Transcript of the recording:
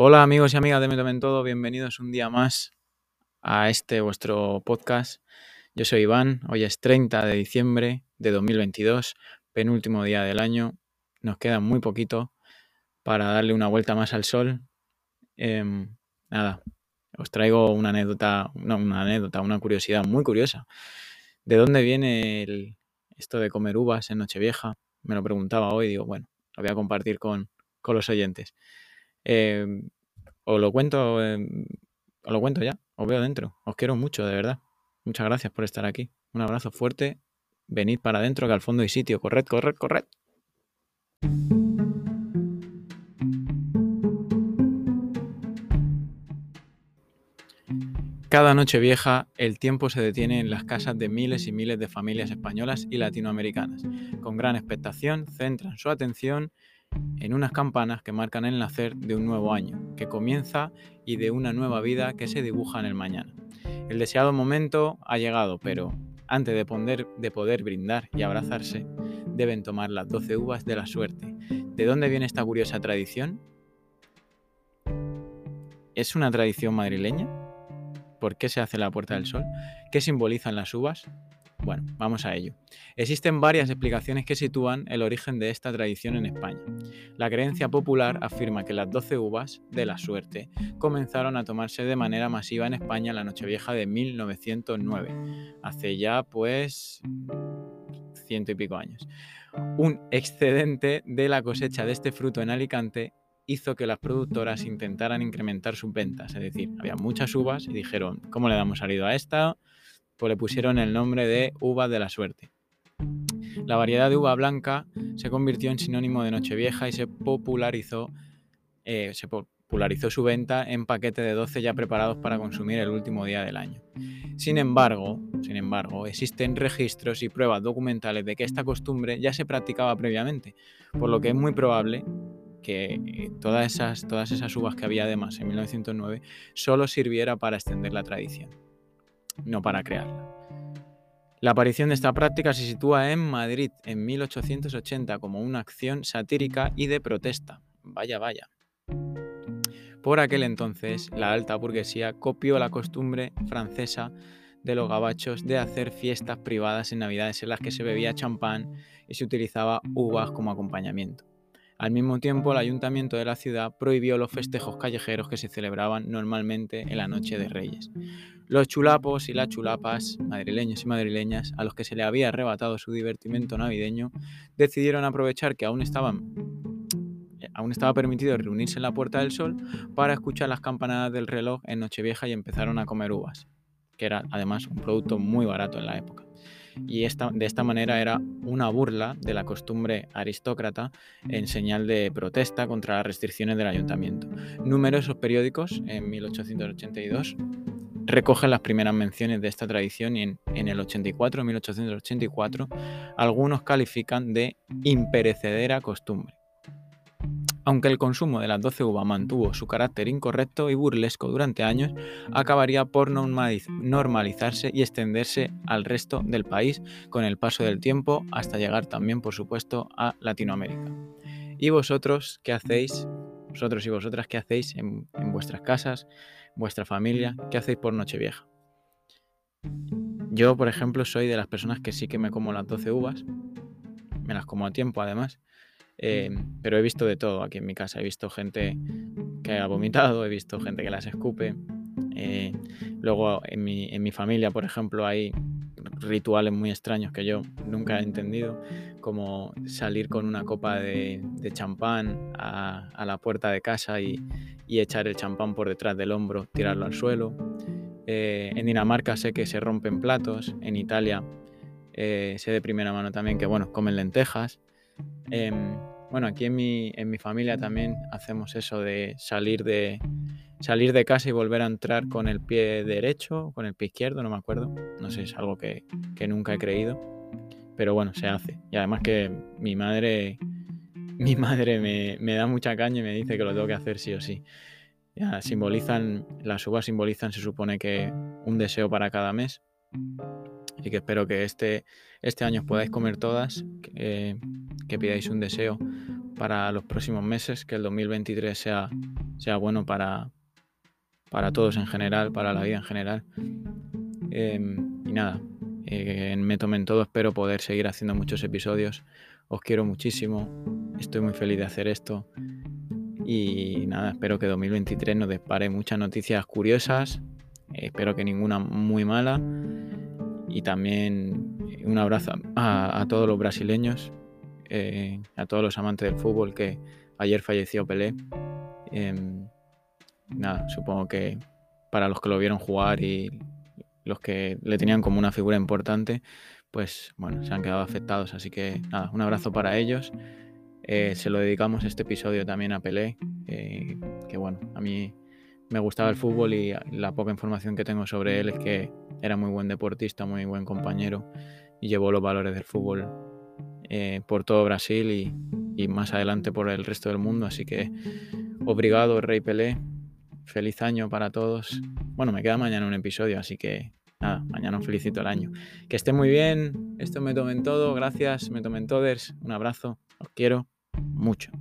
Hola amigos y amigas de Me Tomen Todo, bienvenidos un día más a este vuestro podcast. Yo soy Iván, hoy es 30 de diciembre de 2022, penúltimo día del año. Nos queda muy poquito para darle una vuelta más al sol. Em, nada, os traigo una anécdota, no, una anécdota, una curiosidad muy curiosa. ¿De dónde viene esto de comer uvas en Nochevieja? Me lo preguntaba hoy, digo, bueno, lo voy a compartir con, con los oyentes. Em, os lo cuento, os lo cuento ya, os veo dentro. Os quiero mucho, de verdad. Muchas gracias por estar aquí. Un abrazo fuerte. Venid para adentro, que al fondo hay sitio. Corred, corred, corred. Cada noche vieja, el tiempo se detiene en las casas de miles y miles de familias españolas y latinoamericanas. Con gran expectación, centran su atención en unas campanas que marcan el nacer de un nuevo año, que comienza y de una nueva vida que se dibuja en el mañana. El deseado momento ha llegado, pero antes de poder, de poder brindar y abrazarse, deben tomar las 12 uvas de la suerte. ¿De dónde viene esta curiosa tradición? ¿Es una tradición madrileña? ¿Por qué se hace la Puerta del Sol? ¿Qué simbolizan las uvas? Bueno, vamos a ello. Existen varias explicaciones que sitúan el origen de esta tradición en España. La creencia popular afirma que las 12 uvas de la suerte comenzaron a tomarse de manera masiva en España en la Nochevieja de 1909, hace ya pues ciento y pico años. Un excedente de la cosecha de este fruto en Alicante hizo que las productoras intentaran incrementar sus ventas, es decir, había muchas uvas y dijeron, ¿cómo le damos salido a esta? Pues le pusieron el nombre de uva de la suerte. La variedad de uva blanca se convirtió en sinónimo de Nochevieja y se popularizó, eh, se popularizó su venta en paquete de 12 ya preparados para consumir el último día del año. Sin embargo, sin embargo, existen registros y pruebas documentales de que esta costumbre ya se practicaba previamente, por lo que es muy probable que todas esas, todas esas uvas que había además en 1909 solo sirviera para extender la tradición, no para crearla. La aparición de esta práctica se sitúa en Madrid en 1880 como una acción satírica y de protesta. Vaya, vaya. Por aquel entonces, la alta burguesía copió la costumbre francesa de los gabachos de hacer fiestas privadas en Navidades en las que se bebía champán y se utilizaba uvas como acompañamiento. Al mismo tiempo, el ayuntamiento de la ciudad prohibió los festejos callejeros que se celebraban normalmente en la Noche de Reyes. Los chulapos y las chulapas, madrileños y madrileñas, a los que se le había arrebatado su divertimento navideño, decidieron aprovechar que aún estaban aún estaba permitido reunirse en la Puerta del Sol para escuchar las campanadas del reloj en Nochevieja y empezaron a comer uvas, que era además un producto muy barato en la época y esta, de esta manera era una burla de la costumbre aristócrata en señal de protesta contra las restricciones del ayuntamiento. Numerosos periódicos en 1882 recogen las primeras menciones de esta tradición y en, en el 84, 1884, algunos califican de imperecedera costumbre. Aunque el consumo de las 12 uvas mantuvo su carácter incorrecto y burlesco durante años, acabaría por normalizarse y extenderse al resto del país con el paso del tiempo hasta llegar también, por supuesto, a Latinoamérica. ¿Y vosotros qué hacéis? Vosotros y vosotras qué hacéis en, vuestras casas, vuestra familia, qué hacéis por Nochevieja. Yo, por ejemplo, soy de las personas que sí que me como las 12 uvas, me las como a tiempo además, eh, pero he visto de todo aquí en mi casa. He visto gente que ha vomitado, he visto gente que las escupe. Eh, luego en mi, familia, por ejemplo, hay rituales muy extraños que yo nunca he entendido, como salir con una copa de, champán a, la puerta de casa y, echar el champán por detrás del hombro, tirarlo al suelo. Eh, en Dinamarca sé que se rompen platos, en Italia eh, sé de primera mano también que, bueno, comen lentejas. Eh, bueno, aquí en mi, familia también hacemos eso de salir, de salir de casa y volver a entrar con el pie derecho, con el pie izquierdo, no me acuerdo. No sé, es algo que, que nunca he creído. Pero bueno, se hace. Y además que mi madre, mi madre me, me, da mucha caña y me dice que lo tengo que hacer sí o sí. Ya, simbolizan, las uvas simbolizan, se supone que un deseo para cada mes. Así que espero que este, este año os podáis comer todas, que, que pidáis un deseo para los próximos meses, que el 2023 sea, sea bueno para, para todos en general, para la vida en general. Em, y nada, me tomen todo, espero poder seguir haciendo muchos episodios. Os quiero muchísimo, estoy muy feliz de hacer esto. Y nada, espero que 2023 nos despare muchas noticias curiosas, espero que ninguna muy mala. Y también un abrazo a, todos los brasileños, eh, a todos los amantes del fútbol que ayer falleció Pelé. Nada, supongo que para los que lo vieron jugar y los que le tenían como una figura importante, pues bueno, se han quedado afectados. Así que nada, un abrazo para ellos. Eh, se lo dedicamos este episodio también a Pelé, eh, que bueno, a mí me gustaba el fútbol y la poca información que tengo sobre él es que era muy buen deportista, muy buen compañero y llevó los valores del fútbol eh, por todo Brasil y, y, más adelante por el resto del mundo. Así que obrigado, Rey Pelé. Feliz año para todos. Bueno, me queda mañana un episodio, así que nada, mañana os felicito el año. Que estén muy bien. Esto me tomen todo. Gracias, me tomen todos. Un abrazo. Os quiero mucho.